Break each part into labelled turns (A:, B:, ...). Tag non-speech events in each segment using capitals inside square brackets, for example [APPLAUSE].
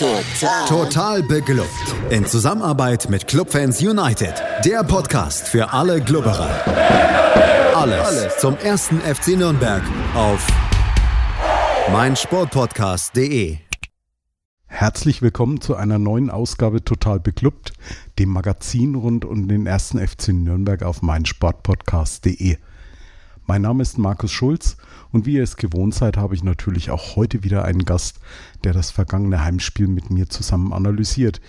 A: Total. Total beglückt. In Zusammenarbeit mit Clubfans United. Der Podcast für alle Glubberer. Alles, Alles zum ersten FC Nürnberg auf meinsportpodcast.de.
B: Herzlich willkommen zu einer neuen Ausgabe Total beglückt, dem Magazin rund um den ersten FC Nürnberg auf meinsportpodcast.de. Mein Name ist Markus Schulz und wie ihr es gewohnt seid, habe ich natürlich auch heute wieder einen Gast, der das vergangene Heimspiel mit mir zusammen analysiert.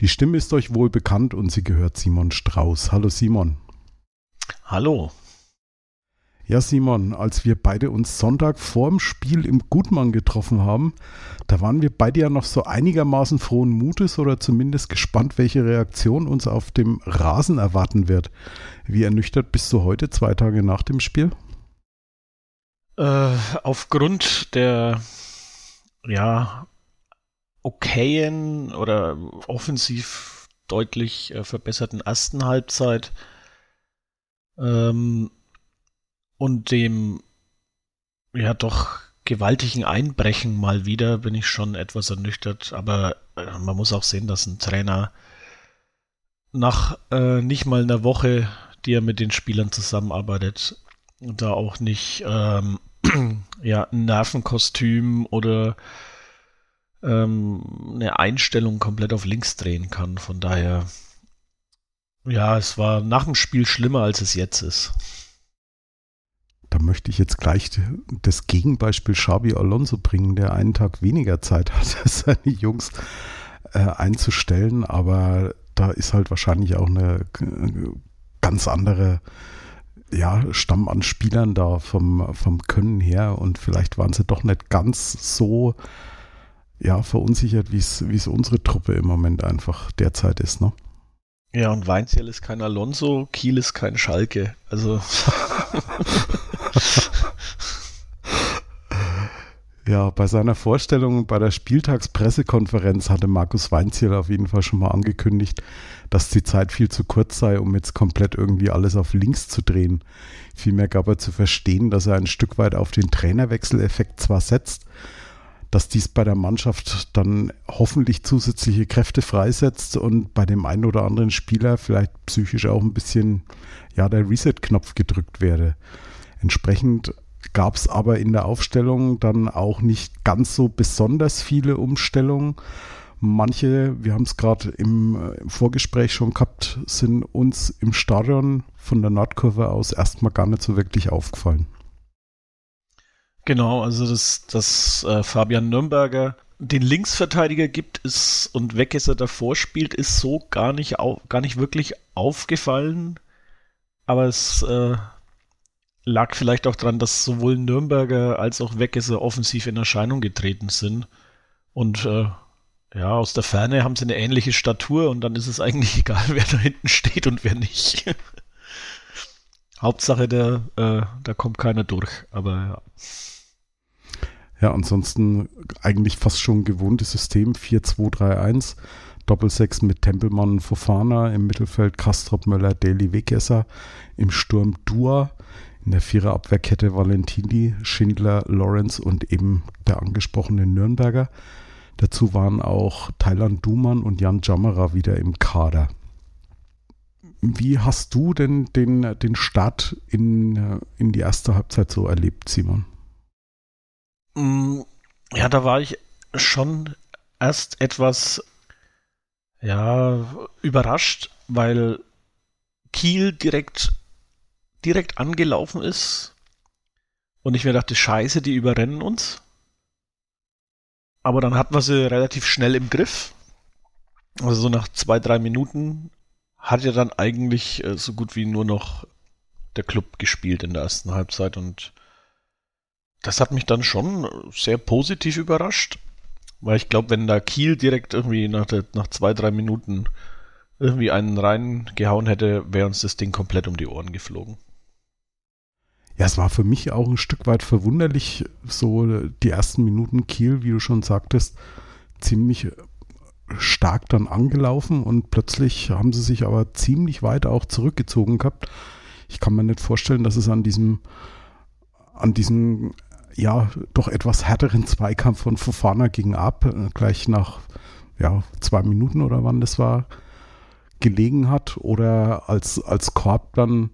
B: Die Stimme ist euch wohl bekannt und sie gehört Simon Strauß. Hallo Simon.
C: Hallo.
B: Ja, Simon, als wir beide uns Sonntag vorm Spiel im Gutmann getroffen haben, da waren wir beide ja noch so einigermaßen frohen Mutes oder zumindest gespannt, welche Reaktion uns auf dem Rasen erwarten wird. Wie ernüchtert bist du heute, zwei Tage nach dem Spiel?
C: Äh, aufgrund der ja okayen oder offensiv deutlich äh, verbesserten ersten Halbzeit ähm, und dem ja doch gewaltigen Einbrechen mal wieder bin ich schon etwas ernüchtert, aber äh, man muss auch sehen, dass ein Trainer nach äh, nicht mal einer Woche, die er mit den Spielern zusammenarbeitet, da auch nicht ähm, [CLEARS THROAT] ja, ein Nervenkostüm oder ähm, eine Einstellung komplett auf links drehen kann. Von daher, ja, es war nach dem Spiel schlimmer, als es jetzt ist.
B: Da möchte ich jetzt gleich das Gegenbeispiel Xabi Alonso bringen, der einen Tag weniger Zeit hat, [LAUGHS] seine Jungs äh, einzustellen, aber da ist halt wahrscheinlich auch eine ganz andere ja, Stamm an Spielern da vom, vom Können her und vielleicht waren sie doch nicht ganz so ja, verunsichert, wie es unsere Truppe im Moment einfach derzeit ist, ne?
C: Ja, und Weinziel ist kein Alonso, Kiel ist kein Schalke. Also. [LAUGHS] [LAUGHS]
B: Ja, bei seiner Vorstellung bei der Spieltagspressekonferenz hatte Markus Weinziel auf jeden Fall schon mal angekündigt, dass die Zeit viel zu kurz sei, um jetzt komplett irgendwie alles auf links zu drehen. Vielmehr gab er zu verstehen, dass er ein Stück weit auf den Trainerwechseleffekt zwar setzt, dass dies bei der Mannschaft dann hoffentlich zusätzliche Kräfte freisetzt und bei dem einen oder anderen Spieler vielleicht psychisch auch ein bisschen ja der Reset-Knopf gedrückt werde. Entsprechend gab es aber in der Aufstellung dann auch nicht ganz so besonders viele Umstellungen. Manche, wir haben es gerade im, äh, im, Vorgespräch schon gehabt, sind uns im Stadion von der Nordkurve aus erstmal gar nicht so wirklich aufgefallen.
C: Genau, also dass, dass äh, Fabian Nürnberger den Linksverteidiger gibt ist und Weggesser davor spielt, ist so gar nicht, au, gar nicht wirklich aufgefallen. Aber es äh, lag vielleicht auch daran, dass sowohl Nürnberger als auch Weggesser offensiv in Erscheinung getreten sind. Und äh, ja, aus der Ferne haben sie eine ähnliche Statur und dann ist es eigentlich [LAUGHS] egal, wer da hinten steht und wer nicht. [LAUGHS] Hauptsache, der, äh, da kommt keiner durch, aber ja.
B: Ja, ansonsten eigentlich fast schon gewohntes System 4-2-3-1. Doppelsechs mit Tempelmann Fofana, im Mittelfeld Kastrop Möller, Daily Wegesser, im Sturm Dua, in der Viererabwehrkette Valentini, Schindler, Lawrence und eben der angesprochene Nürnberger. Dazu waren auch Thailand Duman und Jan Jammerer wieder im Kader. Wie hast du denn den, den Start in, in die erste Halbzeit so erlebt, Simon?
C: Mm, ja, da war ich schon erst etwas ja, überrascht, weil Kiel direkt direkt angelaufen ist und ich mir dachte, scheiße, die überrennen uns. Aber dann hatten wir sie relativ schnell im Griff. Also so nach zwei, drei Minuten hat ja dann eigentlich äh, so gut wie nur noch der Club gespielt in der ersten Halbzeit und das hat mich dann schon sehr positiv überrascht, weil ich glaube, wenn da Kiel direkt irgendwie nach, der, nach zwei, drei Minuten irgendwie einen reingehauen hätte, wäre uns das Ding komplett um die Ohren geflogen.
B: Ja, es war für mich auch ein Stück weit verwunderlich, so die ersten Minuten Kiel, wie du schon sagtest, ziemlich stark dann angelaufen und plötzlich haben sie sich aber ziemlich weit auch zurückgezogen gehabt. Ich kann mir nicht vorstellen, dass es an diesem, an diesem, ja, doch etwas härteren Zweikampf von Fofana gegen Ab, gleich nach ja, zwei Minuten oder wann das war, gelegen hat oder als, als Korb dann,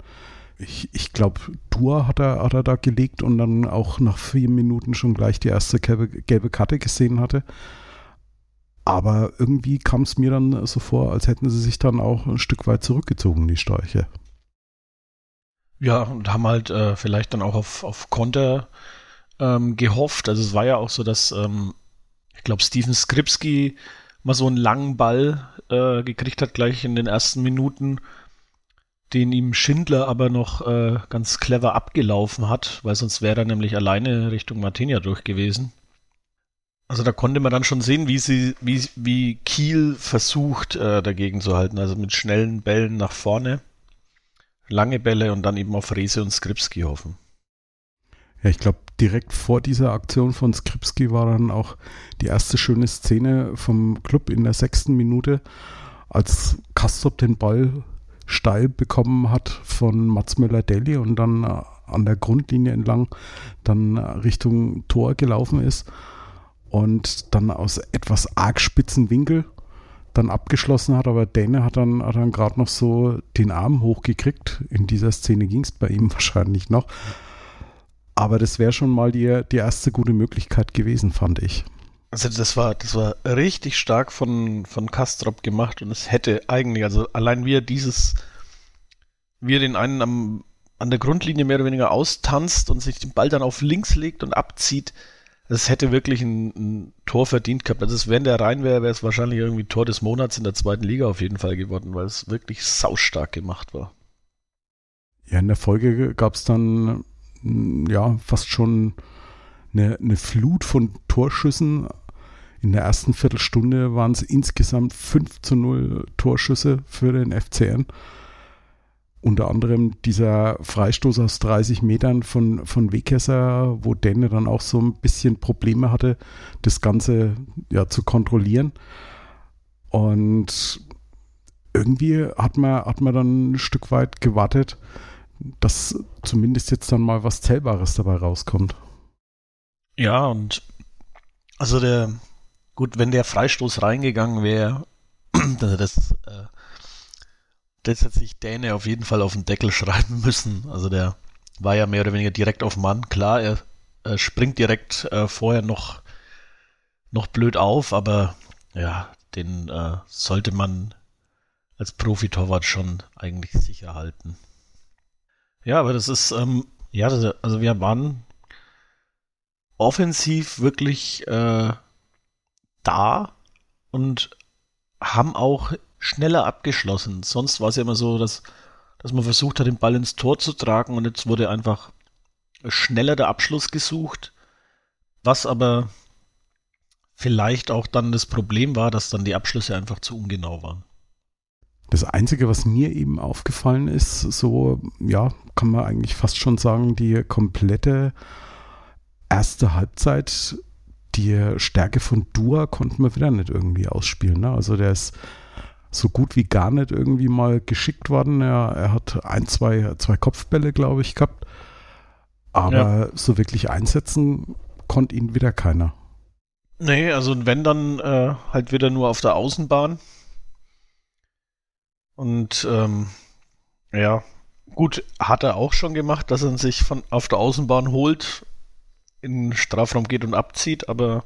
B: ich, ich glaube, Tour hat er, hat er da gelegt und dann auch nach vier Minuten schon gleich die erste gelbe, gelbe Karte gesehen hatte. Aber irgendwie kam es mir dann so vor, als hätten sie sich dann auch ein Stück weit zurückgezogen, die Störche.
C: Ja, und haben halt äh, vielleicht dann auch auf, auf Konter ähm, gehofft. Also es war ja auch so, dass ähm, ich glaube, Steven Skripski mal so einen langen Ball äh, gekriegt hat, gleich in den ersten Minuten, den ihm Schindler aber noch äh, ganz clever abgelaufen hat, weil sonst wäre er nämlich alleine Richtung Martinia durch gewesen. Also da konnte man dann schon sehen, wie sie, wie, wie Kiel versucht, äh, dagegen zu halten. Also mit schnellen Bällen nach vorne, lange Bälle und dann eben auf Rese und Skripski hoffen.
B: Ja, ich glaube, direkt vor dieser Aktion von Skripski war dann auch die erste schöne Szene vom Club in der sechsten Minute, als Kastrop den Ball steil bekommen hat von Mats Möller-Deli und dann äh, an der Grundlinie entlang dann Richtung Tor gelaufen ist und dann aus etwas arg spitzen Winkel dann abgeschlossen hat, aber Däne hat dann, hat dann gerade noch so den Arm hochgekriegt. In dieser Szene ging es bei ihm [LAUGHS] wahrscheinlich noch. Aber das wäre schon mal die, die erste gute Möglichkeit gewesen, fand ich.
C: Also das war, das war richtig stark von, von Kastrop gemacht und es hätte eigentlich, also allein wie er dieses, wie er den einen am, an der Grundlinie mehr oder weniger austanzt und sich den Ball dann auf links legt und abzieht, es hätte wirklich ein, ein, Tor verdient gehabt. Also wenn der rein wäre, wäre es wahrscheinlich irgendwie Tor des Monats in der zweiten Liga auf jeden Fall geworden, weil es wirklich saustark gemacht war.
B: Ja, in der Folge gab es dann ja, fast schon eine, eine Flut von Torschüssen. In der ersten Viertelstunde waren es insgesamt 5 zu 0 Torschüsse für den FCN. Unter anderem dieser Freistoß aus 30 Metern von, von Wegkesser, wo Denne dann auch so ein bisschen Probleme hatte, das Ganze ja, zu kontrollieren. Und irgendwie hat man, hat man dann ein Stück weit gewartet, dass zumindest jetzt dann mal was Zählbares dabei rauskommt.
C: Ja, und also der, gut, wenn der Freistoß reingegangen wäre, [CLEARS THROAT] das, das, äh, das hätte sich Däne auf jeden Fall auf den Deckel schreiben müssen. Also der war ja mehr oder weniger direkt auf Mann. Klar, er, er springt direkt äh, vorher noch, noch blöd auf, aber ja, den äh, sollte man als Profitorwart schon eigentlich sicher halten. Ja, aber das ist, ähm, ja, also wir waren offensiv wirklich äh, da und haben auch schneller abgeschlossen. Sonst war es ja immer so, dass, dass man versucht hat, den Ball ins Tor zu tragen und jetzt wurde einfach schneller der Abschluss gesucht, was aber vielleicht auch dann das Problem war, dass dann die Abschlüsse einfach zu ungenau waren.
B: Das Einzige, was mir eben aufgefallen ist, so, ja, kann man eigentlich fast schon sagen, die komplette erste Halbzeit, die Stärke von Dua konnten wir wieder nicht irgendwie ausspielen. Ne? Also der ist so gut wie gar nicht irgendwie mal geschickt worden. Er, er hat ein, zwei, zwei Kopfbälle, glaube ich, gehabt. Aber ja. so wirklich einsetzen konnte ihn wieder keiner.
C: Nee, also wenn dann äh, halt wieder nur auf der Außenbahn. Und ähm, ja, gut, hat er auch schon gemacht, dass er sich von auf der Außenbahn holt, in den Strafraum geht und abzieht, aber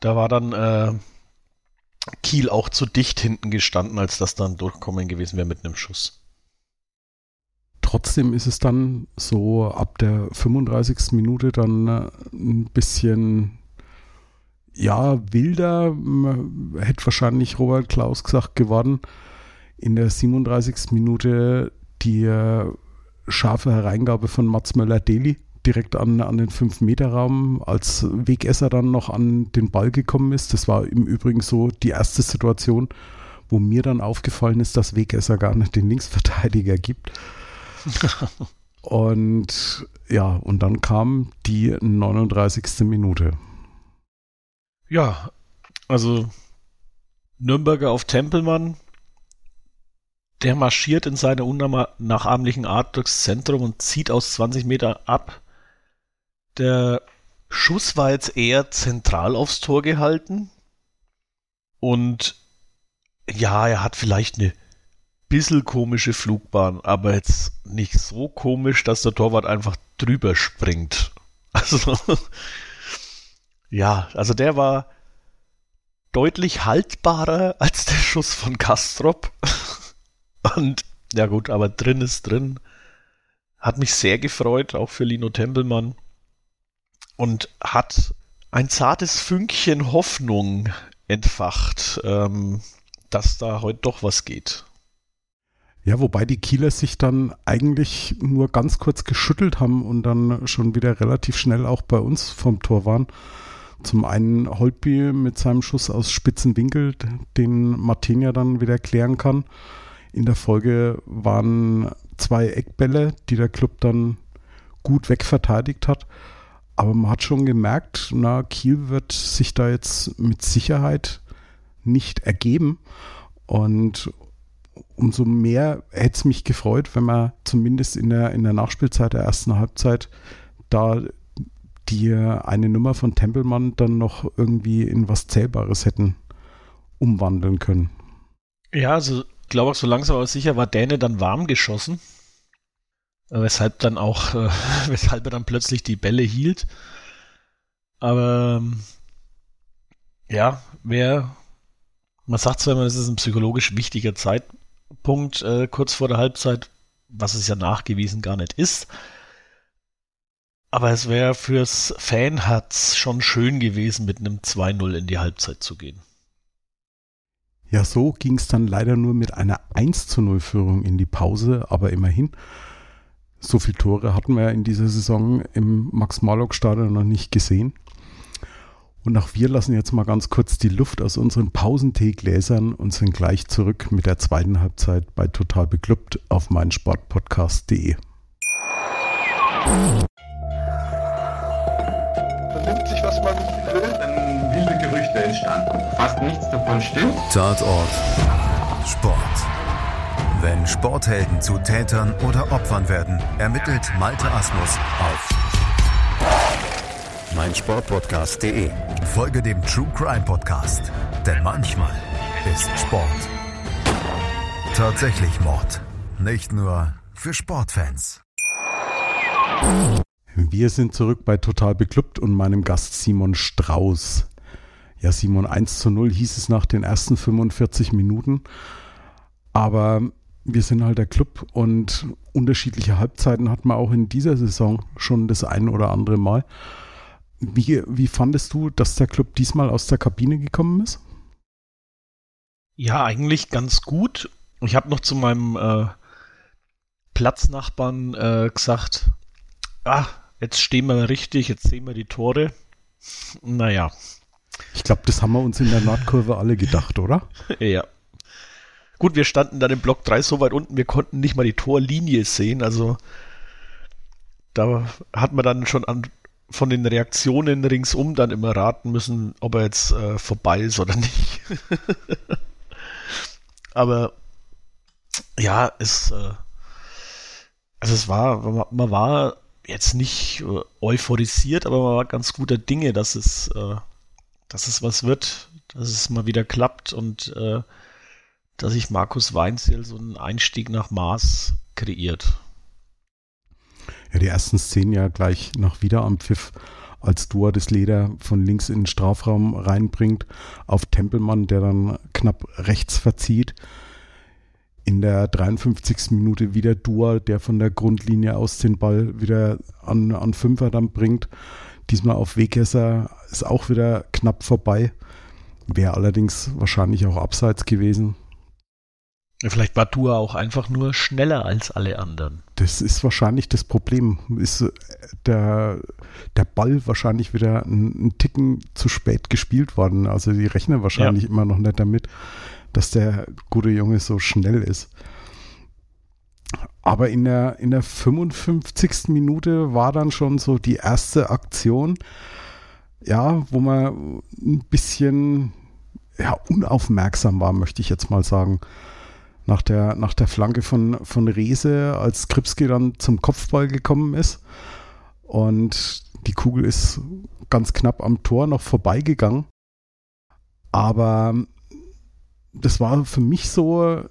C: da war dann äh, Kiel auch zu dicht hinten gestanden, als das dann durchkommen gewesen wäre mit einem Schuss.
B: Trotzdem ist es dann so ab der 35. Minute dann äh, ein bisschen ja, wilder, hätte wahrscheinlich Robert Klaus gesagt, geworden. In der 37. Minute die äh, scharfe Hereingabe von Mats Möller-Deli direkt an, an den 5-Meter-Raum, als Wegesser dann noch an den Ball gekommen ist. Das war im Übrigen so die erste Situation, wo mir dann aufgefallen ist, dass Wegesser gar nicht den Linksverteidiger gibt. [LAUGHS] und ja, und dann kam die 39. Minute.
C: Ja, also Nürnberger auf Tempelmann, der marschiert in seiner unnachahmlichen Art durchs Zentrum und zieht aus 20 Meter ab. Der Schuss war jetzt eher zentral aufs Tor gehalten. Und ja, er hat vielleicht eine bisschen komische Flugbahn, aber jetzt nicht so komisch, dass der Torwart einfach drüber springt. [LAUGHS] Also, ja, also der war deutlich haltbarer als der Schuss von Kastrop. [LAUGHS] Und ja gut, aber drin ist drin. Hat mich sehr gefreut, auch für Lino Tempelmann. Und hat ein zartes Fünkchen Hoffnung entfacht, ähm, dass da heute doch was geht.
B: Ja, wobei die Kieler sich dann eigentlich nur ganz kurz geschüttelt haben und dann schon wieder relativ schnell auch bei uns vom Tor waren. Zum einen Holtby mit seinem Schuss aus spitzen Winkel, den Martin ja dann wieder klären kann. In der Folge waren zwei Eckbälle, die der Club dann gut wegverteidigt hat. Aber man hat schon gemerkt, na, Kiel wird sich da jetzt mit Sicherheit nicht ergeben. Und umso mehr hätte es mich gefreut, wenn wir zumindest in der, in der Nachspielzeit der ersten Halbzeit da die eine Nummer von Tempelmann dann noch irgendwie in was Zählbares hätten umwandeln können.
C: Ja, also ich glaube auch so langsam aber sicher war Däne dann warm geschossen. Weshalb dann auch, äh, [LAUGHS] weshalb er dann plötzlich die Bälle hielt. Aber ja, wer, man sagt zwar immer, es ist ein psychologisch wichtiger Zeitpunkt, Punkt äh, kurz vor der Halbzeit, was es ja nachgewiesen gar nicht ist. Aber es wäre fürs Fanherz schon schön gewesen, mit einem 2-0 in die Halbzeit zu gehen.
B: Ja, so ging es dann leider nur mit einer 1 0 Führung in die Pause, aber immerhin. So viele Tore hatten wir in dieser Saison im Max-Morlock-Stadion noch nicht gesehen. Und auch wir lassen jetzt mal ganz kurz die Luft aus unseren Pausenteegläsern und sind gleich zurück mit der zweiten Halbzeit bei Total Beklubbt auf meinsportpodcast.de.
D: Vernimmt sich, was man will, dann wilde Gerüchte entstanden. Fast nichts davon stimmt.
A: Tatort Sport. Wenn Sporthelden zu Tätern oder Opfern werden, ermittelt Malte Asmus auf meinsportpodcast.de. Folge dem True Crime Podcast, denn manchmal ist Sport tatsächlich Mord. Nicht nur für Sportfans.
B: Wir sind zurück bei Total Beklubbt und meinem Gast Simon Strauß. Ja, Simon, 1 zu 0 hieß es nach den ersten 45 Minuten. Aber wir sind halt der Club und unterschiedliche Halbzeiten hat man auch in dieser Saison schon das ein oder andere Mal. Wie, wie fandest du, dass der Club diesmal aus der Kabine gekommen ist?
C: Ja, eigentlich ganz gut. Ich habe noch zu meinem äh, Platznachbarn äh, gesagt, ah, jetzt stehen wir richtig, jetzt sehen wir die Tore. Naja.
B: Ich glaube, das haben wir uns in der Nordkurve alle gedacht, oder? [LAUGHS]
C: ja. Gut, wir standen dann im Block 3 so weit unten, wir konnten nicht mal die Torlinie sehen, also da hat man dann schon an von den Reaktionen ringsum dann immer raten müssen, ob er jetzt äh, vorbei ist oder nicht. [LAUGHS] Aber ja, es, äh, also es war, man war jetzt nicht äh, euphorisiert, aber man war ganz guter Dinge, dass es, äh, dass es was wird, dass es mal wieder klappt und äh, dass sich Markus Weinzel so einen Einstieg nach Maß kreiert
B: ja, die ersten Szenen ja gleich nach Wiederanpfiff, als Dua das Leder von links in den Strafraum reinbringt, auf Tempelmann, der dann knapp rechts verzieht. In der 53. Minute wieder Dua, der von der Grundlinie aus den Ball wieder an, an Fünfer dann bringt. Diesmal auf Wegesser ist auch wieder knapp vorbei. Wäre allerdings wahrscheinlich auch abseits gewesen.
C: Vielleicht war Dua auch einfach nur schneller als alle anderen.
B: Das ist wahrscheinlich das Problem. Ist äh, der, der Ball wahrscheinlich wieder einen Ticken zu spät gespielt worden. Also die rechnen wahrscheinlich ja. immer noch nicht damit, dass der gute Junge so schnell ist. Aber in der, in der 55. Minute war dann schon so die erste Aktion, ja, wo man ein bisschen ja, unaufmerksam war, möchte ich jetzt mal sagen nach der, nach der Flanke von, von Rese, als Kripski dann zum Kopfball gekommen ist. Und die Kugel ist ganz knapp am Tor noch vorbeigegangen. Aber das war für mich so,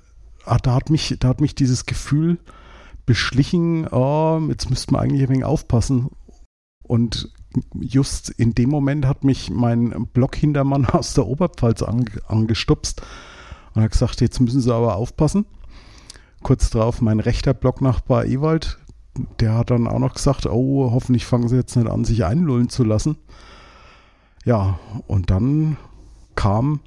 B: ah, da hat mich, da hat mich dieses Gefühl beschlichen, oh, jetzt müsste man eigentlich ein wenig aufpassen. Und just in dem Moment hat mich mein Blockhintermann [LAUGHS] aus der Oberpfalz ange, angestupst und hat gesagt, jetzt müssen Sie aber aufpassen. Kurz darauf mein rechter Blocknachbar Ewald, der hat dann auch noch gesagt, oh, hoffentlich fangen Sie jetzt nicht an, sich einlullen zu lassen. Ja, und dann kam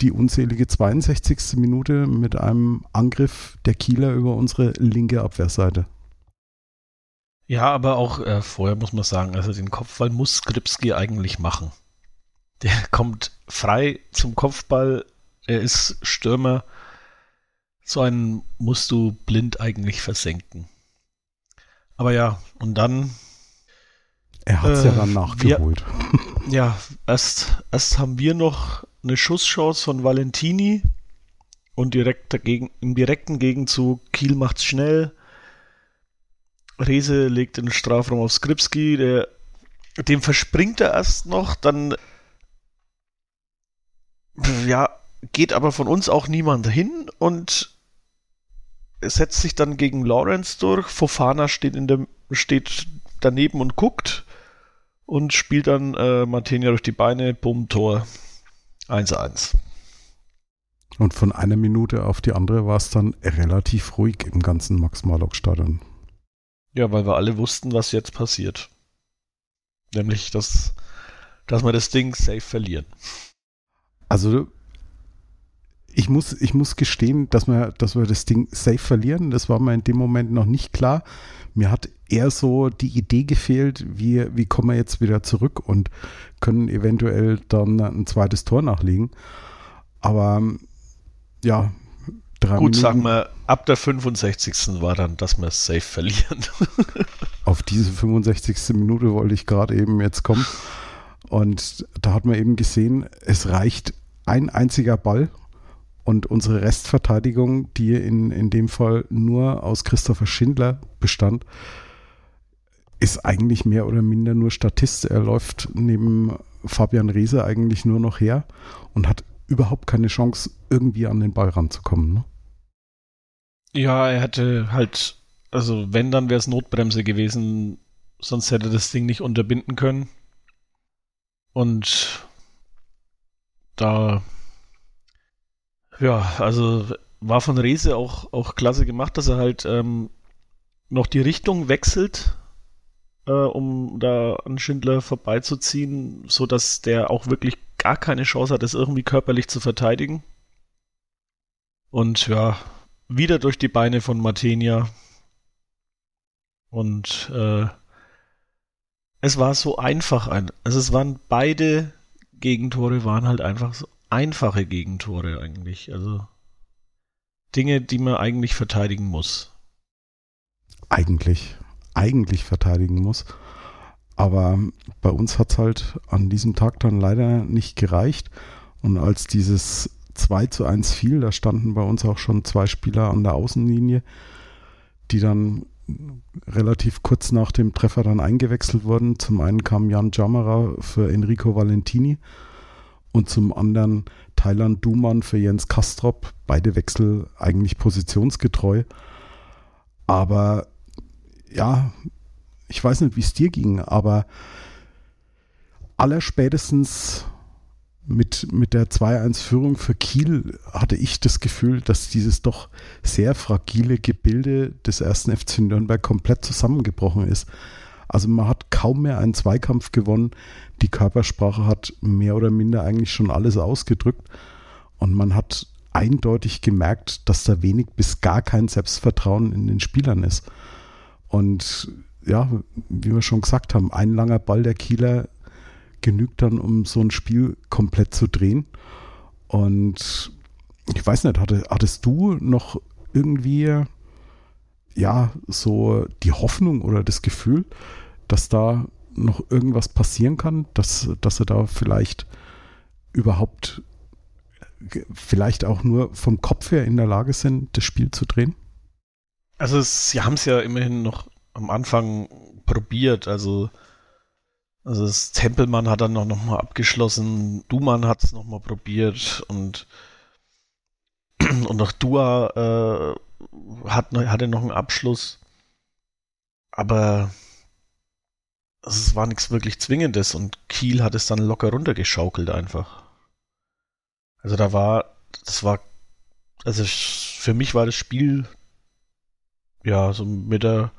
B: die unzählige 62. Minute mit einem Angriff der Kieler über unsere linke Abwehrseite.
C: Ja, aber auch äh, vorher muss man sagen, also den Kopfball muss Skripski eigentlich machen. Der kommt frei zum Kopfball, er ist Stürmer. So einen musst du blind eigentlich versenken. Aber ja, und dann.
B: Er hat es äh, ja dann nachgeholt.
C: Wir, ja, erst, erst haben wir noch eine Schusschance von Valentini und direkt dagegen, im direkten Gegenzug Kiel macht's schnell. Rese legt den Strafraum auf Skripski, der, dem verspringt er erst noch, dann ja, geht aber von uns auch niemand hin und setzt sich dann gegen Lawrence durch. Fofana steht, in der, steht daneben und guckt und spielt dann äh, Martinia durch die Beine, bumm, Tor. 1-1.
B: Und von einer Minute auf die andere war es dann relativ ruhig im ganzen Max-Marlock-Stadion.
C: Ja, weil wir alle wussten, was jetzt passiert. Nämlich, dass, dass wir das Ding safe verlieren.
B: Also, ich muss, ich muss gestehen, dass wir, dass wir das Ding safe verlieren. Das war mir in dem Moment noch nicht klar. Mir hat eher so die Idee gefehlt, wie, wie kommen wir jetzt wieder zurück und können eventuell dann ein zweites Tor nachlegen. Aber ja,
C: drei Gut, Minuten. sagen wir, ab der 65. war dann, dass wir safe verlieren. [LAUGHS] [LAUGHS]
B: Auf diese 65. Minute wollte ich gerade eben jetzt kommen. Und da hat man eben gesehen, es reicht ein einziger Ball und unsere Restverteidigung, die in, in dem Fall nur aus Christopher Schindler bestand, ist eigentlich mehr oder minder nur Statist. Er läuft neben Fabian Reese eigentlich nur noch her und hat überhaupt keine Chance, irgendwie an den Ball ranzukommen. Ne?
C: Ja, er hätte halt, also wenn, dann wäre es Notbremse gewesen, sonst hätte das Ding nicht unterbinden können. Und da, ja, also war von Rese auch, auch klasse gemacht, dass er halt ähm, noch die Richtung wechselt äh, um da an Schindler vorbeizuziehen, sodass der auch wirklich gar keine Chance hat, das irgendwie körperlich zu verteidigen. Und ja, wieder durch die Beine von Martenia. Und äh, es war so einfach. Ein, also es waren beide Gegentore, waren halt einfach so einfache Gegentore eigentlich. Also Dinge, die man eigentlich verteidigen muss.
B: Eigentlich eigentlich verteidigen muss. Aber bei uns hat es halt an diesem Tag dann leider nicht gereicht. Und als dieses 2 zu 1 fiel, da standen bei uns auch schon zwei Spieler an der Außenlinie, die dann relativ kurz nach dem Treffer dann eingewechselt wurden. Zum einen kam Jan Jammerer für Enrico Valentini und zum anderen Thailand Dumann für Jens Kastrop. Beide Wechsel eigentlich positionsgetreu. Aber ja, ich weiß nicht, wie es dir ging, aber allerspätestens mit, mit der 2-1-Führung für Kiel hatte ich das Gefühl, dass dieses doch sehr fragile Gebilde des ersten FC Nürnberg komplett zusammengebrochen ist. Also man hat kaum mehr einen Zweikampf gewonnen. Die Körpersprache hat mehr oder minder eigentlich schon alles ausgedrückt. Und man hat eindeutig gemerkt, dass da wenig bis gar kein Selbstvertrauen in den Spielern ist. Und ja, wie wir schon gesagt haben, ein langer Ball der Kieler genügt dann, um so ein Spiel komplett zu drehen. Und ich weiß nicht, hattest du noch irgendwie ja so die Hoffnung oder das Gefühl, dass da noch irgendwas passieren kann, dass, dass sie da vielleicht überhaupt vielleicht auch nur vom Kopf her in der Lage sind, das Spiel zu drehen?
C: Also es, sie haben es ja immerhin noch am Anfang probiert. Also, also das Tempelmann hat dann noch, noch mal abgeschlossen, Dumann hat es noch mal probiert und Und auch Dua äh, hat, hatte noch einen Abschluss. Aber es war nichts wirklich Zwingendes und Kiel hat es dann locker runtergeschaukelt einfach. Also da war, das war, also für mich war das Spiel ja so mit der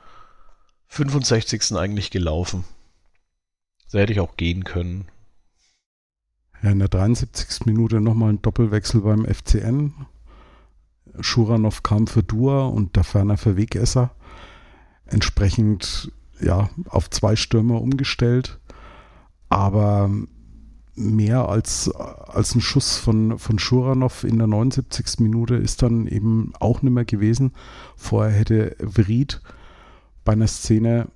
C: 65. eigentlich gelaufen. Da hätte ich auch gehen können.
B: Ja, in der 73. Minute nochmal ein Doppelwechsel beim FCN. Schuranov kam für Dua und der Ferner für Wegesser. Entsprechend ja, auf zwei Stürmer umgestellt. Aber mehr als, als ein Schuss von, von Schuranov in der 79. Minute ist dann eben auch nicht mehr gewesen. Vorher hätte Vried bei einer Szene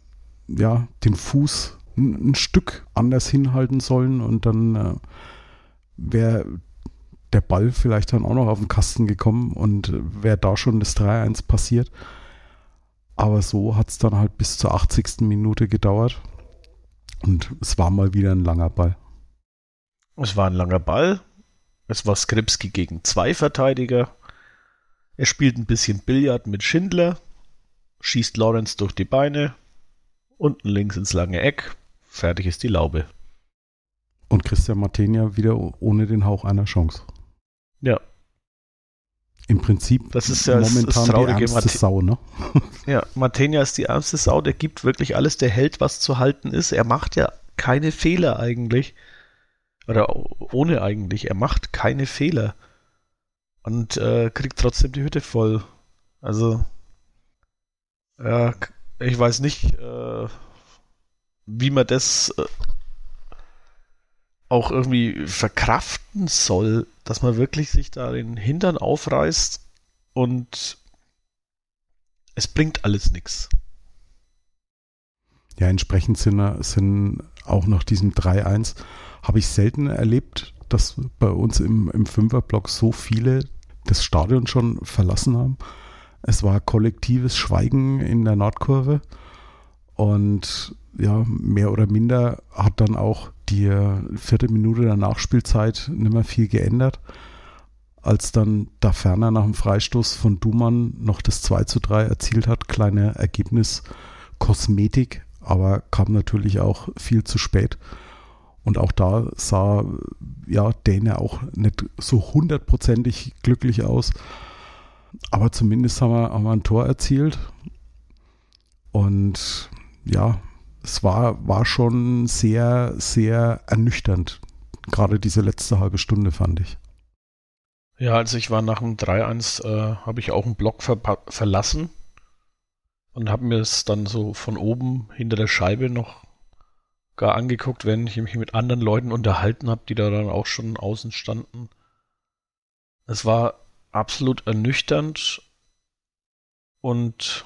B: ja, den Fuß ein, ein Stück anders hinhalten sollen und dann äh, wäre der Ball vielleicht dann auch noch auf den Kasten gekommen und wäre da schon das 3-1 passiert. Aber so hat es dann halt bis zur 80. Minute gedauert. Und es war mal wieder ein langer Ball.
C: Es war ein langer Ball. Es war Skripski gegen zwei Verteidiger. Er spielt ein bisschen Billard mit Schindler, schießt Lawrence durch die Beine, unten links ins lange Eck. Fertig ist die Laube.
B: Und Christian Martenia wieder ohne den Hauch einer Chance.
C: Ja.
B: Im Prinzip
C: das ist ja
B: momentan
C: das,
B: die ärmste
C: Mate
B: Sau, ne? [LAUGHS]
C: ja, Martenia ist die ärmste Sau, der gibt wirklich alles, der hält, was zu halten ist. Er macht ja keine Fehler eigentlich. Oder ohne eigentlich. Er macht keine Fehler. Und äh, kriegt trotzdem die Hütte voll. Also, ja, ich weiß nicht, äh, wie man das äh, auch irgendwie verkraften soll, dass man wirklich sich da den Hintern aufreißt und es bringt alles nichts.
B: Ja, entsprechend sind, sind auch nach diesem 3-1 habe ich selten erlebt, dass bei uns im, im Fünferblock so viele das Stadion schon verlassen haben. Es war kollektives Schweigen in der Nordkurve und ja, mehr oder minder hat dann auch die vierte Minute der Nachspielzeit nicht mehr viel geändert. Als dann da ferner nach dem Freistoß von Dumann noch das 2 zu 3 erzielt hat, kleine Ergebnis Kosmetik, aber kam natürlich auch viel zu spät. Und auch da sah ja Däne auch nicht so hundertprozentig glücklich aus. Aber zumindest haben wir, haben wir ein Tor erzielt. Und ja, es war, war schon sehr, sehr ernüchternd. Gerade diese letzte halbe Stunde fand ich.
C: Ja, also ich war nach dem 3-1, äh, habe ich auch einen Block ver verlassen und habe mir es dann so von oben hinter der Scheibe noch gar angeguckt, wenn ich mich mit anderen Leuten unterhalten habe, die da dann auch schon außen standen. Es war absolut ernüchternd und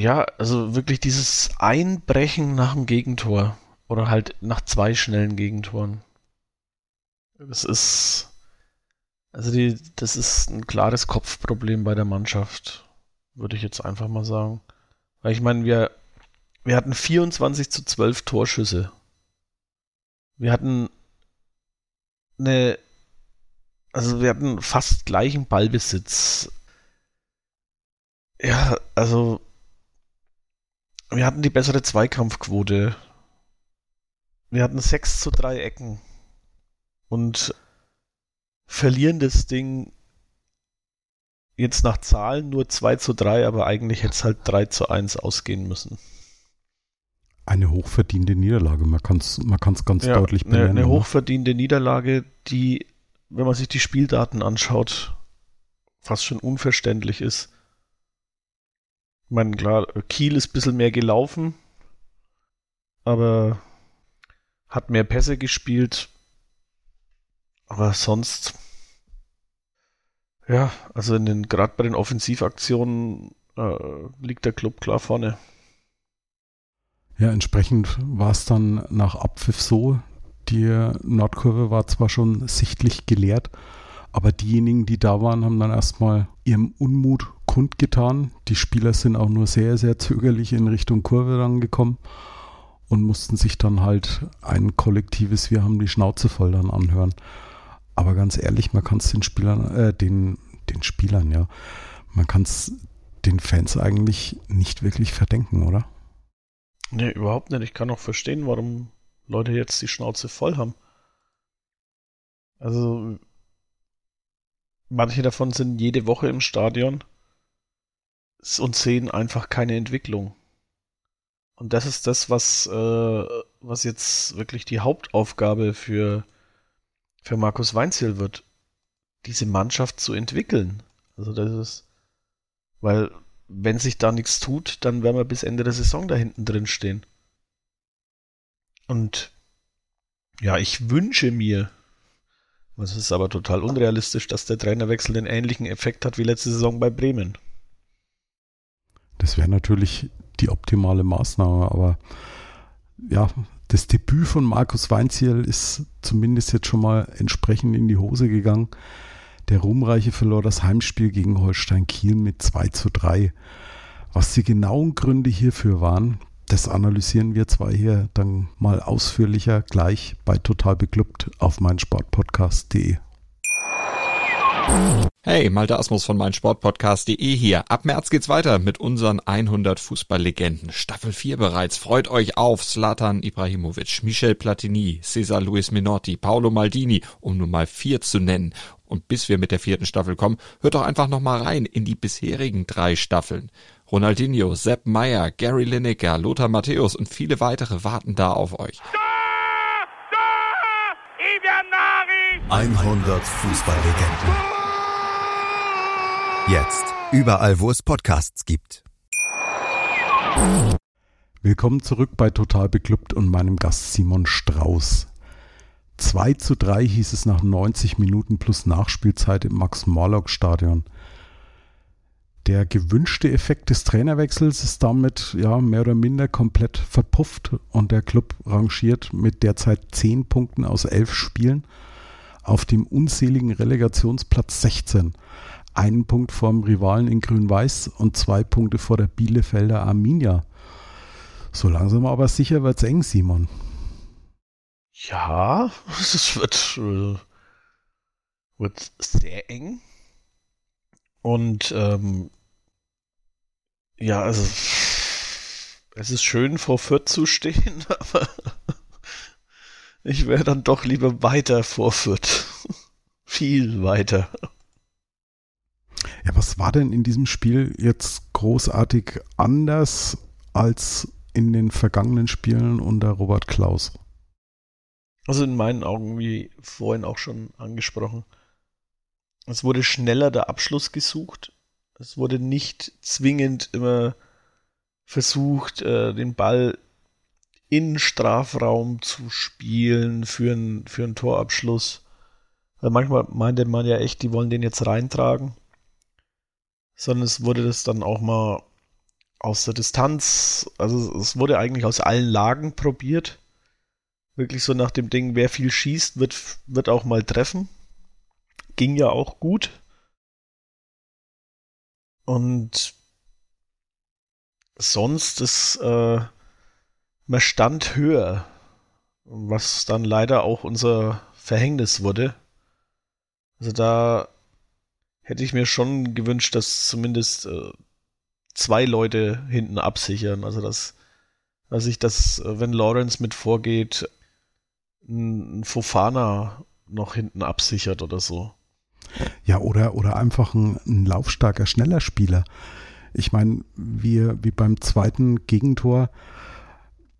C: ja, also wirklich dieses Einbrechen nach dem Gegentor oder halt nach zwei schnellen Gegentoren. Das ist also die, das ist ein klares Kopfproblem bei der Mannschaft, würde ich jetzt einfach mal sagen. Weil ich meine, wir wir hatten 24 zu 12 Torschüsse. Wir hatten eine, also wir hatten fast gleichen Ballbesitz. Ja, also wir hatten die bessere Zweikampfquote. Wir hatten 6 zu 3 Ecken. Und verlieren das Ding jetzt nach Zahlen nur 2 zu 3, aber eigentlich hätte es halt 3 zu 1 ausgehen müssen
B: eine hochverdiente Niederlage. Man kann es man kann's ganz ja, deutlich
C: benennen. Eine, eine ne? hochverdiente Niederlage, die, wenn man sich die Spieldaten anschaut, fast schon unverständlich ist. Ich meine, klar, Kiel ist ein bisschen mehr gelaufen, aber hat mehr Pässe gespielt. Aber sonst, ja, also in den, gerade bei den Offensivaktionen äh, liegt der Club klar vorne.
B: Ja, entsprechend war es dann nach Abpfiff so, die Nordkurve war zwar schon sichtlich geleert, aber diejenigen, die da waren, haben dann erstmal ihrem Unmut kundgetan. Die Spieler sind auch nur sehr, sehr zögerlich in Richtung Kurve rangekommen und mussten sich dann halt ein kollektives Wir haben die Schnauze voll dann anhören. Aber ganz ehrlich, man kann es den Spielern, äh, den, den Spielern, ja, man kann es den Fans eigentlich nicht wirklich verdenken, oder?
C: Nee, überhaupt nicht. Ich kann auch verstehen, warum Leute jetzt die Schnauze voll haben. Also, manche davon sind jede Woche im Stadion und sehen einfach keine Entwicklung. Und das ist das, was, äh, was jetzt wirklich die Hauptaufgabe für, für Markus Weinziel wird, diese Mannschaft zu entwickeln. Also das ist, weil wenn sich da nichts tut, dann werden wir bis Ende der Saison da hinten drin stehen. Und ja, ich wünsche mir, es ist aber total unrealistisch, dass der Trainerwechsel den ähnlichen Effekt hat wie letzte Saison bei Bremen.
B: Das wäre natürlich die optimale Maßnahme, aber ja, das Debüt von Markus Weinziel ist zumindest jetzt schon mal entsprechend in die Hose gegangen. Der Ruhmreiche verlor das Heimspiel gegen Holstein Kiel mit 2 zu 3. Was die genauen Gründe hierfür waren, das analysieren wir zwar hier dann mal ausführlicher gleich bei Total Beklubbt auf meinsportpodcast.de.
E: Hey, Malte Asmus von meinsportpodcast.de hier. Ab März geht's weiter mit unseren 100 Fußballlegenden. Staffel 4 bereits. Freut euch auf Zlatan Ibrahimovic, Michel Platini, Cesar Luis Minotti, Paolo Maldini, um nur mal vier zu nennen. Und bis wir mit der vierten Staffel kommen, hört doch einfach nochmal rein in die bisherigen drei Staffeln. Ronaldinho, Sepp Meyer, Gary Lineker, Lothar Matthäus und viele weitere warten da auf euch.
A: 100 Fußballlegenden. Jetzt. Überall, wo es Podcasts gibt.
B: Willkommen zurück bei Total Beklubbt und meinem Gast Simon Strauß. 2 zu 3 hieß es nach 90 Minuten plus Nachspielzeit im Max-Morlock-Stadion. Der gewünschte Effekt des Trainerwechsels ist damit ja mehr oder minder komplett verpufft und der Club rangiert mit derzeit 10 Punkten aus 11 Spielen auf dem unseligen Relegationsplatz 16 einen Punkt vorm Rivalen in Grün-Weiß und zwei Punkte vor der Bielefelder Arminia. So langsam aber sicher wird es eng, Simon.
C: Ja, [LAUGHS] es wird, äh, wird sehr eng. Und ähm, ja, also es ist schön vor Fürth zu stehen, [LAUGHS] aber ich wäre dann doch lieber weiter vor Fürth. [LAUGHS] Viel weiter.
B: Ja, was war denn in diesem Spiel jetzt großartig anders als in den vergangenen Spielen unter Robert Klaus?
C: Also in meinen Augen, wie vorhin auch schon angesprochen, es wurde schneller der Abschluss gesucht. Es wurde nicht zwingend immer versucht, äh, den Ball in Strafraum zu spielen für, ein, für einen Torabschluss. Weil manchmal meinte man ja echt, die wollen den jetzt reintragen sondern es wurde das dann auch mal aus der Distanz, also es wurde eigentlich aus allen Lagen probiert. Wirklich so nach dem Ding, wer viel schießt, wird, wird auch mal treffen. Ging ja auch gut. Und sonst ist, äh, man stand höher, was dann leider auch unser Verhängnis wurde. Also da hätte ich mir schon gewünscht, dass zumindest äh, zwei Leute hinten absichern. Also dass, dass ich das, äh, wenn Lawrence mit vorgeht, ein Fofana noch hinten absichert oder so.
B: Ja, oder, oder einfach ein, ein laufstarker, schneller Spieler. Ich meine, wie, wie beim zweiten Gegentor,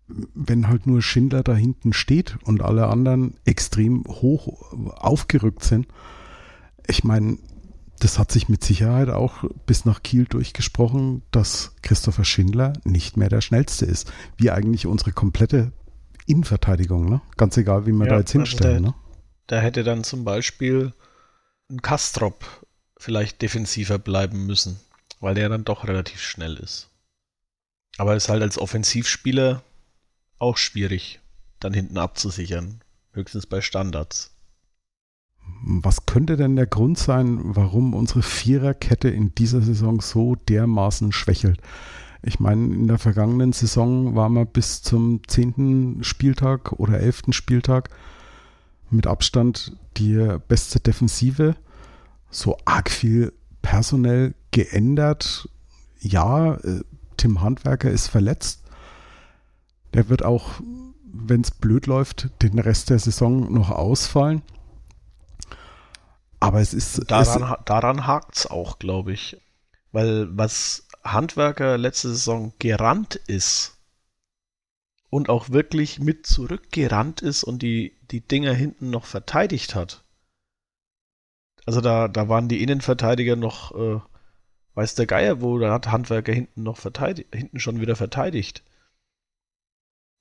B: wenn halt nur Schindler da hinten steht und alle anderen extrem hoch aufgerückt sind. Ich meine, das hat sich mit Sicherheit auch bis nach Kiel durchgesprochen, dass Christopher Schindler nicht mehr der Schnellste ist. Wie eigentlich unsere komplette Innenverteidigung, ne? Ganz egal, wie wir ja, da jetzt hinstellen, also
C: da, ne? Da hätte dann zum Beispiel ein Kastrop vielleicht defensiver bleiben müssen, weil der dann doch relativ schnell ist. Aber ist halt als Offensivspieler auch schwierig, dann hinten abzusichern. Höchstens bei Standards.
B: Was könnte denn der Grund sein, warum unsere Viererkette in dieser Saison so dermaßen schwächelt? Ich meine, in der vergangenen Saison waren wir bis zum zehnten Spieltag oder elften Spieltag, mit Abstand die beste Defensive. So arg viel personell geändert. Ja, äh, Tim Handwerker ist verletzt. Der wird auch, wenn es blöd läuft, den Rest der Saison noch ausfallen. Aber es ist.
C: Daran, daran hakt es auch, glaube ich. Weil was Handwerker letzte Saison gerannt ist und auch wirklich mit zurückgerannt ist und die, die Dinger hinten noch verteidigt hat. Also da, da waren die Innenverteidiger noch, äh, weiß der Geier wo, da hat Handwerker hinten noch verteidigt, hinten schon wieder verteidigt.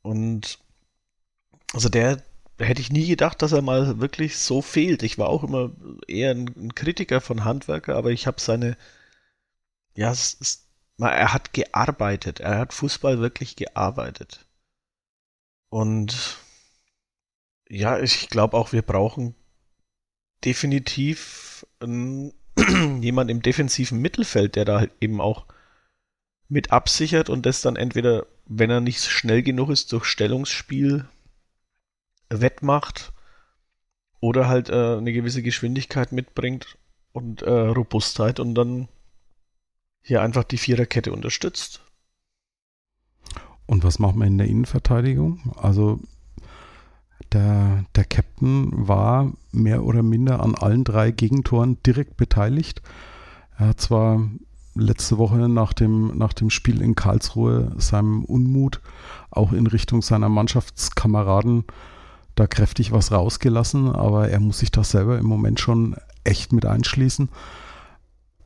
C: Und also der, hätte ich nie gedacht, dass er mal wirklich so fehlt. Ich war auch immer eher ein, ein Kritiker von Handwerker, aber ich habe seine, ja, es, es, er hat gearbeitet, er hat Fußball wirklich gearbeitet. Und ja, ich glaube auch, wir brauchen definitiv einen, [CLEARS THROAT] jemand im defensiven Mittelfeld, der da halt eben auch mit absichert und das dann entweder, wenn er nicht schnell genug ist, durch Stellungsspiel wettmacht oder halt äh, eine gewisse Geschwindigkeit mitbringt und äh, Robustheit und dann hier einfach die Viererkette unterstützt.
B: Und was machen wir in der Innenverteidigung? Also der, der Captain war mehr oder minder an allen drei Gegentoren direkt beteiligt. Er hat zwar letzte Woche nach dem, nach dem Spiel in Karlsruhe seinem Unmut auch in Richtung seiner Mannschaftskameraden da kräftig was rausgelassen, aber er muss sich das selber im Moment schon echt mit einschließen.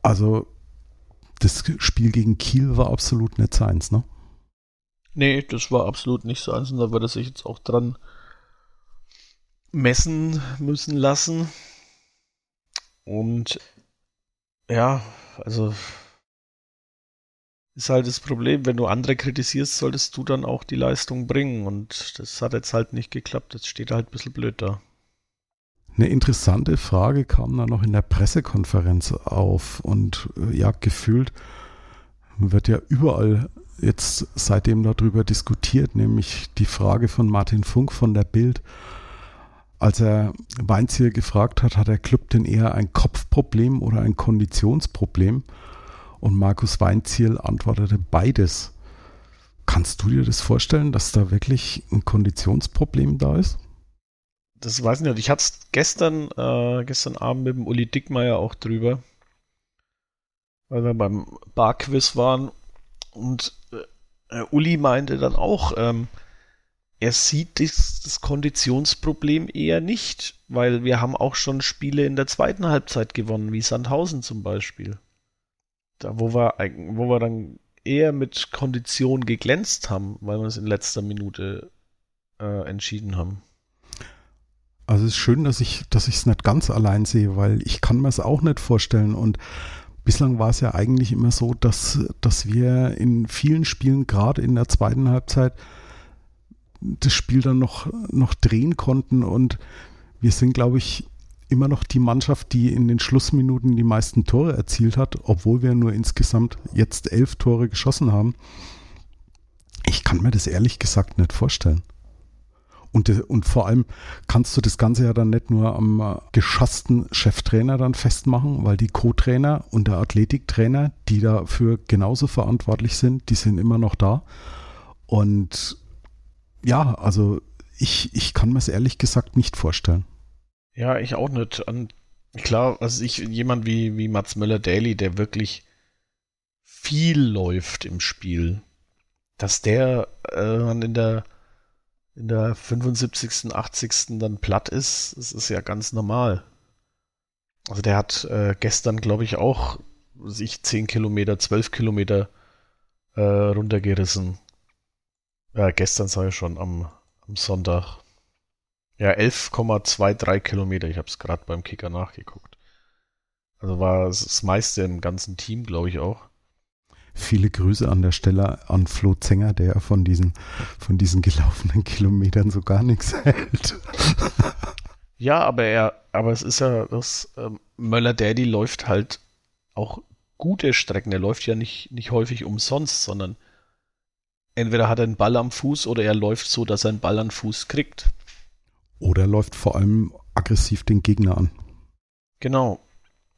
B: Also das Spiel gegen Kiel war absolut nicht seins, ne?
C: Nee, das war absolut nicht seins und da wird er sich jetzt auch dran messen müssen lassen. Und ja, also ist halt das Problem, wenn du andere kritisierst, solltest du dann auch die Leistung bringen. Und das hat jetzt halt nicht geklappt. Jetzt steht halt ein bisschen blöd da.
B: Eine interessante Frage kam dann noch in der Pressekonferenz auf und äh, ja, gefühlt wird ja überall jetzt seitdem darüber diskutiert, nämlich die Frage von Martin Funk von der Bild. Als er Weinziel gefragt hat, hat der Club denn eher ein Kopfproblem oder ein Konditionsproblem? Und Markus Weinziel antwortete beides. Kannst du dir das vorstellen, dass da wirklich ein Konditionsproblem da ist?
C: das weiß ich nicht. Ich hatte es gestern, äh, gestern Abend mit dem Uli Dickmeier auch drüber, weil wir beim Barquiz waren und äh, Uli meinte dann auch, ähm, er sieht das, das, Konditionsproblem eher nicht, weil wir haben auch schon Spiele in der zweiten Halbzeit gewonnen, wie Sandhausen zum Beispiel. Da, wo wir, wo wir dann eher mit Kondition geglänzt haben, weil wir es in letzter Minute äh, entschieden haben.
B: Also es ist schön, dass ich, dass es nicht ganz allein sehe, weil ich kann mir es auch nicht vorstellen. Und bislang war es ja eigentlich immer so, dass, dass wir in vielen Spielen, gerade in der zweiten Halbzeit, das Spiel dann noch, noch drehen konnten. Und wir sind, glaube ich, immer noch die Mannschaft, die in den Schlussminuten die meisten Tore erzielt hat, obwohl wir nur insgesamt jetzt elf Tore geschossen haben. Ich kann mir das ehrlich gesagt nicht vorstellen. Und, und vor allem kannst du das Ganze ja dann nicht nur am äh, geschassten Cheftrainer dann festmachen, weil die Co-Trainer und der Athletiktrainer, die dafür genauso verantwortlich sind, die sind immer noch da. Und ja, also ich, ich kann mir es ehrlich gesagt nicht vorstellen.
C: Ja, ich auch nicht. Und klar, also ich, jemand wie, wie Mats Möller-Daly, der wirklich viel läuft im Spiel, dass der äh, in der in der 75., 80. dann platt ist, das ist ja ganz normal. Also der hat äh, gestern, glaube ich, auch sich 10 Kilometer, 12 Kilometer äh, runtergerissen. Ja, gestern sei ich schon am, am Sonntag. Ja, 11,23 Kilometer. Ich habe es gerade beim Kicker nachgeguckt. Also war das meiste im ganzen Team, glaube ich auch.
B: Viele Grüße an der Stelle an Flo Zenger, der von diesen, von diesen gelaufenen [LAUGHS] Kilometern so gar nichts hält. [LAUGHS]
C: Ja, aber er, aber es ist ja, das ähm, Möller Daddy läuft halt auch gute Strecken. Er läuft ja nicht, nicht häufig umsonst, sondern entweder hat er einen Ball am Fuß oder er läuft so, dass er einen Ball am Fuß kriegt.
B: Oder läuft vor allem aggressiv den Gegner an.
C: Genau.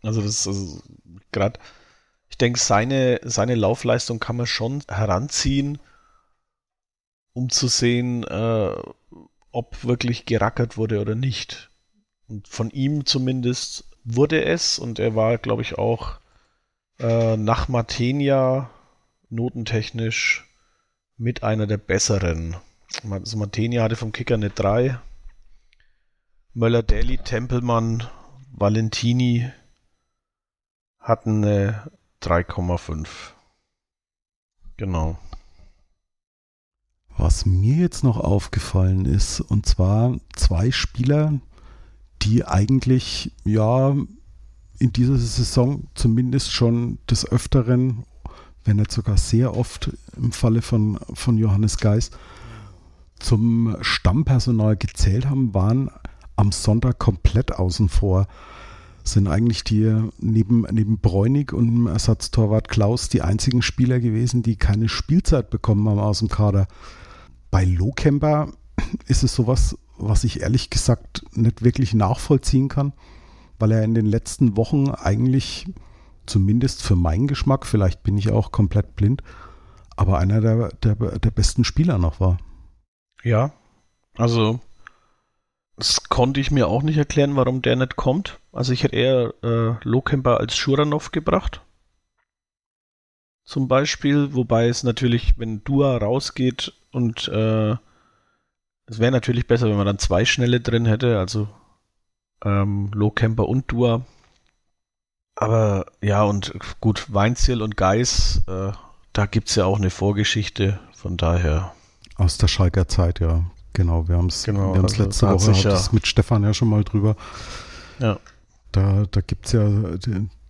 C: Also das ist also gerade, ich denke, seine, seine Laufleistung kann man schon heranziehen, um zu sehen, äh, ob wirklich gerackert wurde oder nicht. Und von ihm zumindest wurde es und er war, glaube ich, auch äh, nach Matenia notentechnisch mit einer der besseren. Also Matenia hatte vom Kicker eine 3. Möller-Daly, Tempelmann, Valentini hatten eine 3,5. Genau.
B: Was mir jetzt noch aufgefallen ist, und zwar zwei Spieler, die eigentlich ja in dieser Saison zumindest schon des Öfteren, wenn nicht sogar sehr oft im Falle von, von Johannes Geis, zum Stammpersonal gezählt haben, waren am Sonntag komplett außen vor. Sind eigentlich die neben, neben Bräunig und dem Ersatztorwart Klaus die einzigen Spieler gewesen, die keine Spielzeit bekommen haben aus dem Kader. Bei Lohkemper [CLEARS THROAT] ist es sowas, was ich ehrlich gesagt nicht wirklich nachvollziehen kann, weil er in den letzten Wochen eigentlich, zumindest für meinen Geschmack, vielleicht bin ich auch komplett blind, aber einer der, der, der besten Spieler noch war.
C: Ja, also das konnte ich mir auch nicht erklären, warum der nicht kommt. Also ich hätte eher äh, Lokemper als Schuranov gebracht. Zum Beispiel, wobei es natürlich, wenn Dua rausgeht und äh, es wäre natürlich besser, wenn man dann zwei Schnelle drin hätte, also ähm, Camper und Dua. Aber ja, und gut, Weinziel und Geis, äh, da gibt es ja auch eine Vorgeschichte, von daher.
B: Aus der Schalker Zeit, ja. Genau, wir haben es genau, also letzte Woche ja mit Stefan ja schon mal drüber.
C: Ja.
B: Da, da gibt es ja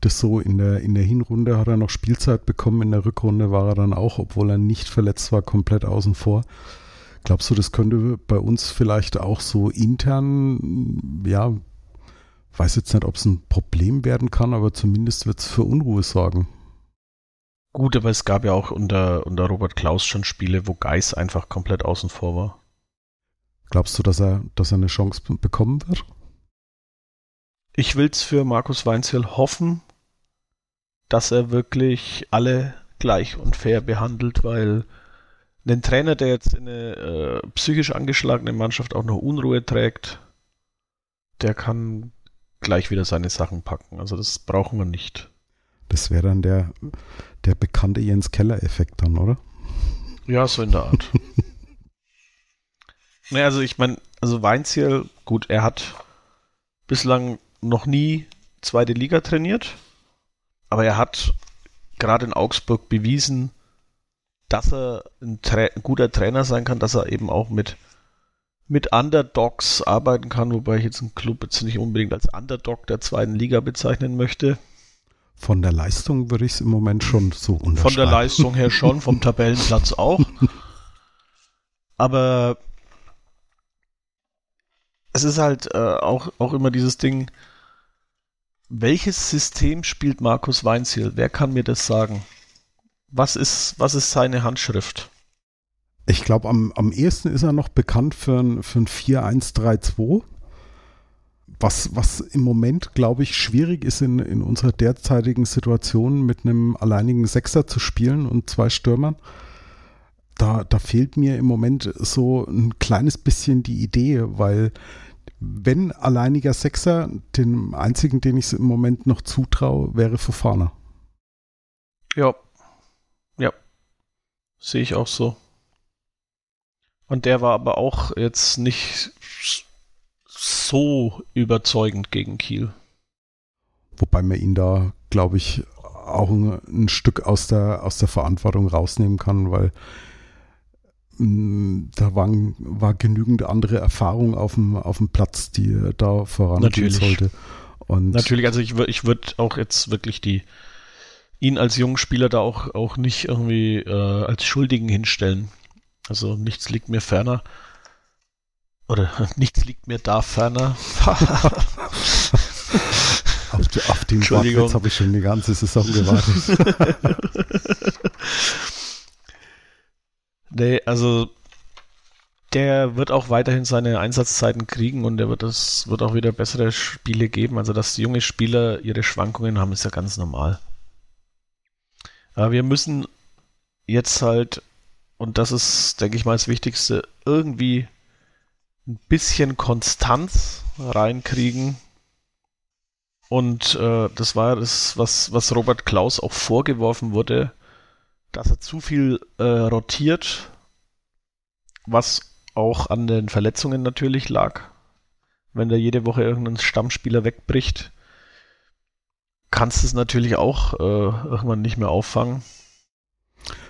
B: das so, in der, in der Hinrunde hat er noch Spielzeit bekommen, in der Rückrunde war er dann auch, obwohl er nicht verletzt war, komplett außen vor. Glaubst du, das könnte bei uns vielleicht auch so intern, ja, weiß jetzt nicht, ob es ein Problem werden kann, aber zumindest wird es für Unruhe sorgen.
C: Gut, aber es gab ja auch unter, unter Robert Klaus schon Spiele, wo Geis einfach komplett außen vor war.
B: Glaubst du, dass er, dass er eine Chance bekommen wird?
C: Ich will es für Markus Weinzel hoffen, dass er wirklich alle gleich und fair behandelt, weil ein Trainer, der jetzt in eine äh, psychisch angeschlagene Mannschaft auch noch Unruhe trägt, der kann gleich wieder seine Sachen packen. Also das brauchen wir nicht.
B: Das wäre dann der, der bekannte Jens Keller-Effekt dann, oder?
C: Ja, so in der Art. [LAUGHS] naja, also ich meine, also Weinziel, gut, er hat bislang noch nie zweite Liga trainiert, aber er hat gerade in Augsburg bewiesen, dass er ein, Tra ein guter Trainer sein kann, dass er eben auch mit, mit Underdogs arbeiten kann, wobei ich jetzt einen Club jetzt nicht unbedingt als Underdog der zweiten Liga bezeichnen möchte.
B: Von der Leistung würde ich es im Moment schon so unterscheiden.
C: Von der Leistung her schon, vom [LAUGHS] Tabellenplatz auch. Aber es ist halt äh, auch, auch immer dieses Ding, welches System spielt Markus Weinziel? Wer kann mir das sagen? Was ist, was ist seine Handschrift?
B: Ich glaube, am, am ehesten ist er noch bekannt für ein, für ein 4-1-3-2. Was, was im Moment, glaube ich, schwierig ist in, in unserer derzeitigen Situation mit einem alleinigen Sechser zu spielen und zwei Stürmern. Da, da fehlt mir im Moment so ein kleines bisschen die Idee, weil wenn alleiniger Sechser, den einzigen, den ich im Moment noch zutraue, wäre Fofana.
C: Ja, Sehe ich auch so. Und der war aber auch jetzt nicht so überzeugend gegen Kiel.
B: Wobei man ihn da, glaube ich, auch ein, ein, Stück aus der, aus der Verantwortung rausnehmen kann, weil da waren, war genügend andere Erfahrung auf dem, auf dem Platz, die er da vorangehen sollte.
C: Und Natürlich, also ich, ich würde auch jetzt wirklich die, ihn als jungen Spieler da auch, auch nicht irgendwie äh, als Schuldigen hinstellen. Also nichts liegt mir ferner. Oder [LAUGHS] nichts liegt mir da ferner. [LAUGHS]
B: auf, auf den Wortwitz habe ich schon die ganze Saison [LAUGHS] gewartet.
C: Nee, also der wird auch weiterhin seine Einsatzzeiten kriegen und der wird es wird auch wieder bessere Spiele geben. Also dass junge Spieler ihre Schwankungen haben, ist ja ganz normal. Aber wir müssen jetzt halt, und das ist, denke ich mal, das Wichtigste, irgendwie ein bisschen Konstanz reinkriegen. Und äh, das war das, was, was Robert Klaus auch vorgeworfen wurde, dass er zu viel äh, rotiert, was auch an den Verletzungen natürlich lag. Wenn da jede Woche irgendein Stammspieler wegbricht, kannst du es natürlich auch äh, irgendwann nicht mehr auffangen.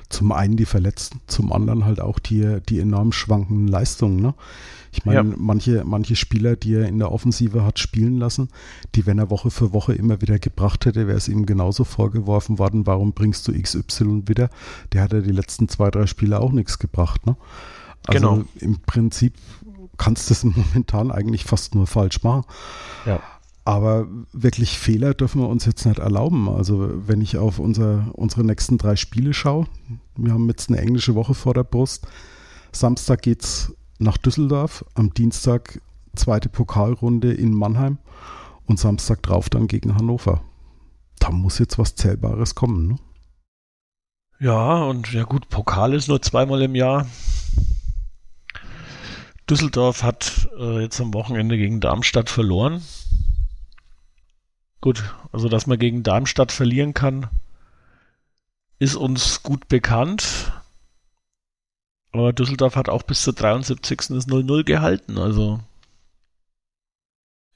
B: Zum einen die Verletzten, zum anderen halt auch die, die enorm schwankenden Leistungen. Ne? Ich meine, ja. manche, manche Spieler, die er in der Offensive hat spielen lassen, die, wenn er Woche für Woche immer wieder gebracht hätte, wäre es ihm genauso vorgeworfen worden, warum bringst du XY wieder? Der hat ja die letzten zwei, drei Spiele auch nichts gebracht. Ne? Also genau. im Prinzip kannst du es [LAUGHS] momentan eigentlich fast nur falsch machen. Ja. Aber wirklich Fehler dürfen wir uns jetzt nicht erlauben. Also wenn ich auf unser, unsere nächsten drei Spiele schaue, wir haben jetzt eine englische Woche vor der Brust. Samstag geht es nach Düsseldorf, am Dienstag zweite Pokalrunde in Mannheim und Samstag drauf dann gegen Hannover. Da muss jetzt was Zählbares kommen. Ne?
C: Ja, und ja gut, Pokal ist nur zweimal im Jahr. Düsseldorf hat äh, jetzt am Wochenende gegen Darmstadt verloren. Gut, also dass man gegen Darmstadt verlieren kann, ist uns gut bekannt. Aber Düsseldorf hat auch bis zur 73. das 0-0 gehalten. Also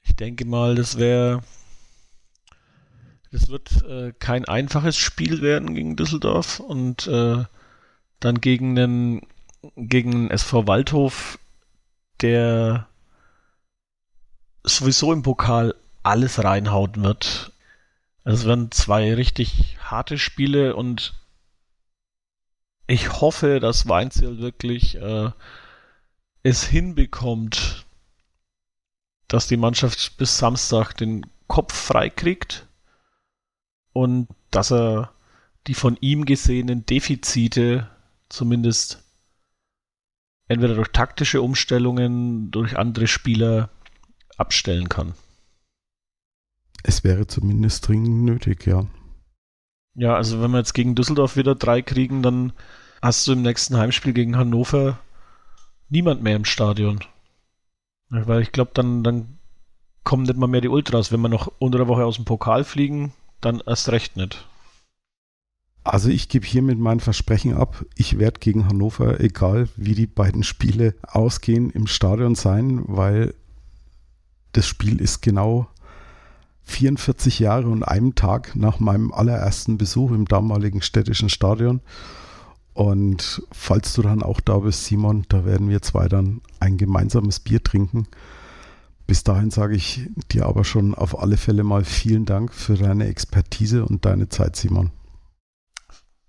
C: ich denke mal, das wäre. Das wird äh, kein einfaches Spiel werden gegen Düsseldorf und äh, dann gegen den gegen SV Waldhof, der sowieso im Pokal alles reinhauen wird. Es werden zwei richtig harte Spiele und ich hoffe, dass Weinziel wirklich äh, es hinbekommt, dass die Mannschaft bis Samstag den Kopf frei kriegt und dass er die von ihm gesehenen Defizite zumindest entweder durch taktische Umstellungen, durch andere Spieler abstellen kann.
B: Es wäre zumindest dringend nötig, ja.
C: Ja, also wenn wir jetzt gegen Düsseldorf wieder drei kriegen, dann hast du im nächsten Heimspiel gegen Hannover niemand mehr im Stadion. Weil ich glaube, dann, dann kommen nicht mal mehr die Ultras. Wenn wir noch unter der Woche aus dem Pokal fliegen, dann erst recht nicht.
B: Also ich gebe hiermit mein Versprechen ab. Ich werde gegen Hannover, egal wie die beiden Spiele ausgehen, im Stadion sein, weil das Spiel ist genau 44 Jahre und einem Tag nach meinem allerersten Besuch im damaligen städtischen Stadion. Und falls du dann auch da bist, Simon, da werden wir zwei dann ein gemeinsames Bier trinken. Bis dahin sage ich dir aber schon auf alle Fälle mal vielen Dank für deine Expertise und deine Zeit, Simon.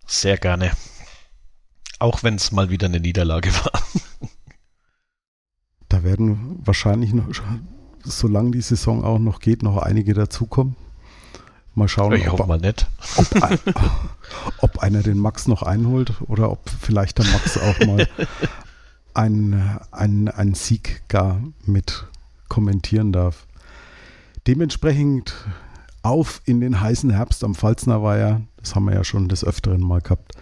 C: Sehr gerne. Auch wenn es mal wieder eine Niederlage war.
B: Da werden wahrscheinlich noch, solange die Saison auch noch geht, noch einige dazukommen. Mal schauen,
C: ich
B: ob,
C: mal nicht.
B: Ob, ein, [LAUGHS] ob, einer den Max noch einholt oder ob vielleicht der Max auch mal [LAUGHS] einen, einen, einen Sieg gar mit kommentieren darf. Dementsprechend auf in den heißen Herbst am Pfalzner Weiher. Das haben wir ja schon des Öfteren mal gehabt.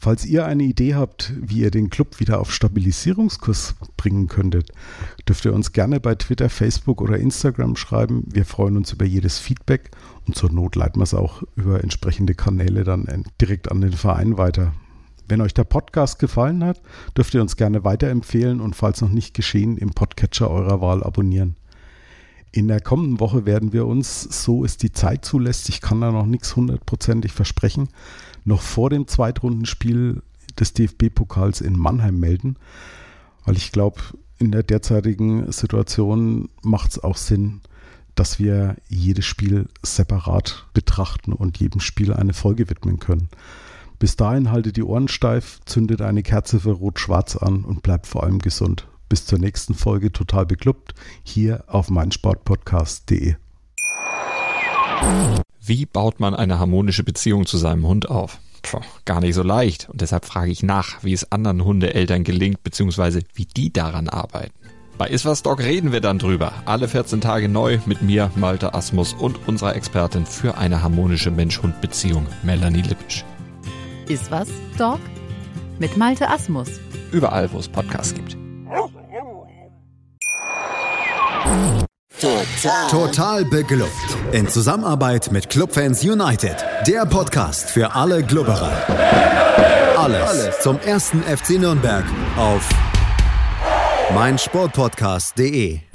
B: Falls ihr eine Idee habt, wie ihr den Club wieder auf Stabilisierungskurs bringen könntet, dürft ihr uns gerne bei Twitter, Facebook oder Instagram schreiben. Wir freuen uns über jedes Feedback und zur Not leiten wir es auch über entsprechende Kanäle dann direkt an den Verein weiter. Wenn euch der Podcast gefallen hat, dürft ihr uns gerne weiterempfehlen und falls noch nicht geschehen, im Podcatcher eurer Wahl abonnieren. In der kommenden Woche werden wir uns, so es die Zeit zulässt, ich kann da noch nichts hundertprozentig versprechen, noch vor dem Zweitrundenspiel des DFB-Pokals in Mannheim melden, weil ich glaube, in der derzeitigen Situation macht es auch Sinn, dass wir jedes Spiel separat betrachten und jedem Spiel eine Folge widmen können. Bis dahin haltet die Ohren steif, zündet eine Kerze für Rot-Schwarz an und bleibt vor allem gesund. Bis zur nächsten Folge total beklubbt hier auf meinsportpodcast.de.
E: Wie baut man eine harmonische Beziehung zu seinem Hund auf? Puh, gar nicht so leicht. Und deshalb frage ich nach, wie es anderen Hundeeltern gelingt, beziehungsweise wie die daran arbeiten. Bei Iswas Dog reden wir dann drüber. Alle 14 Tage neu mit mir, Malte Asmus und unserer Expertin für eine harmonische Mensch-Hund-Beziehung, Melanie Lippisch.
F: Iswas Dog mit Malte Asmus.
E: Überall, wo es Podcasts gibt.
A: Total. Total beglückt. In Zusammenarbeit mit Clubfans United. Der Podcast für alle Glubberer. Alles, Alles zum ersten FC Nürnberg auf meinsportpodcast.de